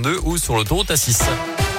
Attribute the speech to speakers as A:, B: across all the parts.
A: A22 ou sur l'autoroute A6.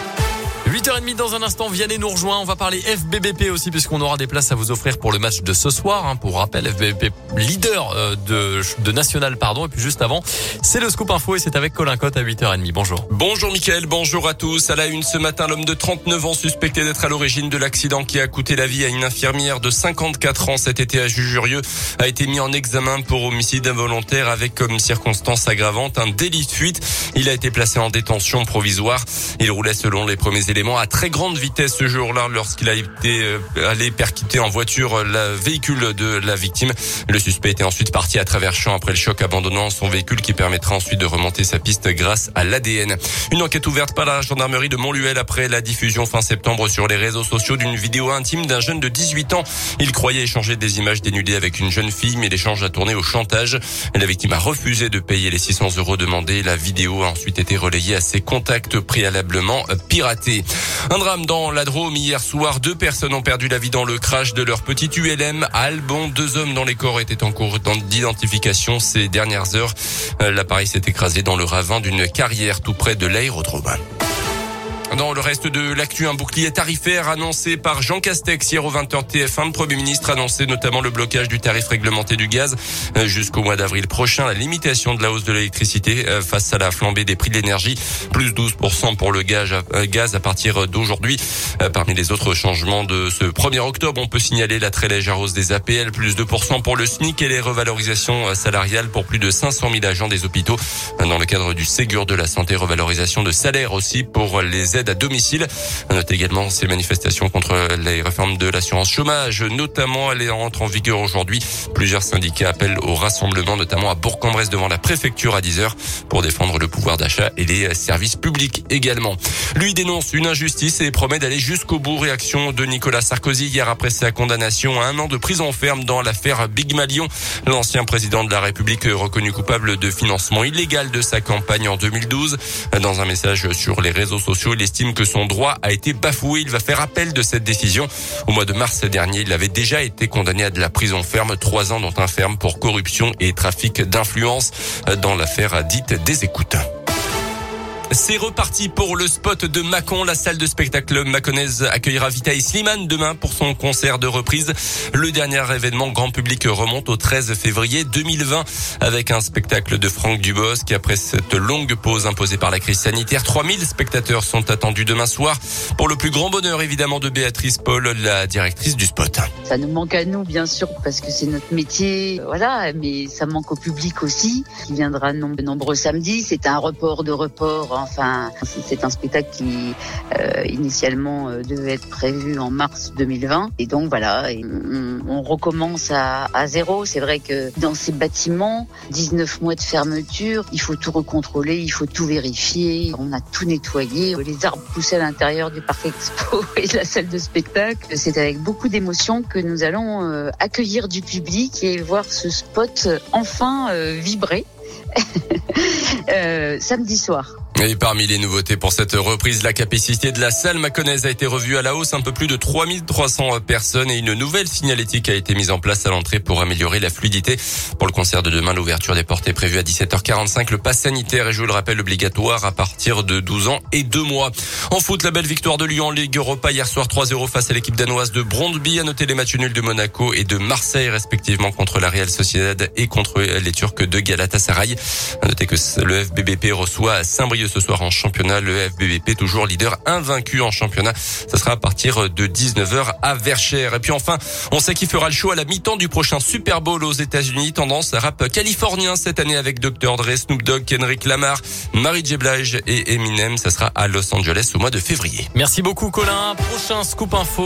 A: 8h30 dans un instant, Vianney nous rejoint. On va parler FBBP aussi puisqu'on aura des places à vous offrir pour le match de ce soir. Hein. Pour rappel, FBBP leader euh, de, de National, pardon. Et puis juste avant, c'est le Scoop Info et c'est avec Colin Cotte à 8h30. Bonjour.
B: Bonjour Mickaël, bonjour à tous. À la une ce matin, l'homme de 39 ans suspecté d'être à l'origine de l'accident qui a coûté la vie à une infirmière de 54 ans cet été à Jujurieux a été mis en examen pour homicide involontaire avec comme circonstance aggravante un délit de fuite. Il a été placé en détention provisoire. Il roulait selon les premiers éléments à très grande vitesse ce jour-là lorsqu'il a été euh, allé percuter en voiture le véhicule de la victime. Le suspect était ensuite parti à travers champ après le choc abandonnant son véhicule qui permettra ensuite de remonter sa piste grâce à l'ADN. Une enquête ouverte par la gendarmerie de Montluel après la diffusion fin septembre sur les réseaux sociaux d'une vidéo intime d'un jeune de 18 ans. Il croyait échanger des images dénudées avec une jeune fille mais l'échange a tourné au chantage. La victime a refusé de payer les 600 euros demandés. La vidéo a ensuite été relayée à ses contacts préalablement piratés. Un drame dans la Drôme hier soir. Deux personnes ont perdu la vie dans le crash de leur petit ULM à Albon. Deux hommes dont les corps étaient en cours d'identification ces dernières heures. Euh, l'appareil s'est écrasé dans le ravin d'une carrière tout près de l'aérodrome. Dans le reste de l'actu, un bouclier tarifaire annoncé par Jean Castex hier au 20h TF1. Le Premier ministre annonçait notamment le blocage du tarif réglementé du gaz euh, jusqu'au mois d'avril prochain, la limitation de la hausse de l'électricité euh, face à la flambée des prix de l'énergie, plus 12% pour le gaz euh, gaz à partir d'aujourd'hui. Parmi les autres changements de ce 1er octobre, on peut signaler la très légère hausse des APL, plus 2% pour le SNIC et les revalorisations salariales pour plus de 500 000 agents des hôpitaux. Dans le cadre du Ségur de la santé, revalorisation de salaire aussi pour les aides à domicile. On note également ces manifestations contre les réformes de l'assurance chômage, notamment elle rentre en vigueur aujourd'hui. Plusieurs syndicats appellent au rassemblement, notamment à Bourg-en-Bresse devant la préfecture à 10h pour défendre le pouvoir d'achat et les services publics également. Lui dénonce une injustice et promet d'aller jusqu'au bout. Réaction de Nicolas Sarkozy hier après sa condamnation à un an de prison ferme dans l'affaire Big Malion. L'ancien président de la République reconnu coupable de financement illégal de sa campagne en 2012. Dans un message sur les réseaux sociaux, il estime que son droit a été bafoué. Il va faire appel de cette décision. Au mois de mars dernier, il avait déjà été condamné à de la prison ferme, trois ans dont un ferme pour corruption et trafic d'influence dans l'affaire dite des écoutes. C'est reparti pour le spot de Macon. La salle de spectacle maconnaise accueillera Vita Slimane demain pour son concert de reprise. Le dernier événement grand public remonte au 13 février 2020 avec un spectacle de Franck Dubos qui après cette longue pause imposée par la crise sanitaire, 3000 spectateurs sont attendus demain soir pour le plus grand bonheur évidemment de Béatrice Paul, la directrice du spot.
C: Ça nous manque à nous bien sûr parce que c'est notre métier, voilà, mais ça manque au public aussi qui viendra nombreux samedis. C'est un report de report Enfin, c'est un spectacle qui euh, initialement euh, devait être prévu en mars 2020. Et donc voilà, on, recommence à, zéro. C'est vrai que dans ces bâtiments, 19 mois de fermeture, il faut tout recontrôler, il faut tout vérifier. On a tout nettoyé. Les arbres poussaient à l'intérieur du parc expo et de la salle de spectacle. C'est avec beaucoup d'émotion que nous allons euh, accueillir du public et voir ce spot enfin vibrer. samedi soir.
B: Et parmi les nouveautés pour cette reprise, la capacité de la salle maconnaise a été revue à la hausse, un peu plus de 3300 personnes et une nouvelle signalétique a été mise en place à l'entrée pour améliorer la fluidité. Pour le concert de demain, l'ouverture des portes est prévue à 17h45. Le pass sanitaire est, je le rappelle, obligatoire à partir de 12 ans et 2 mois. En foot, la belle victoire de Lyon en Ligue Europa hier soir 3-0 face à l'équipe danoise de Brondby. À noter les matchs nuls de Monaco et de Marseille respectivement contre la Real Sociedad et contre les Turcs de Galatasaray. À noter que le FBBP reçoit Saint-Brieuc ce soir en championnat. Le FBVP, toujours leader invaincu en championnat. Ça sera à partir de 19h à Verchères. Et puis enfin, on sait qui fera le show à la mi-temps du prochain Super Bowl aux États-Unis. Tendance rap californien cette année avec Dr. Dre, Snoop Dogg, Kendrick Lamar, Mary J. Blige et Eminem. Ça sera à Los Angeles au mois de février.
A: Merci beaucoup Colin. Prochain scoop info.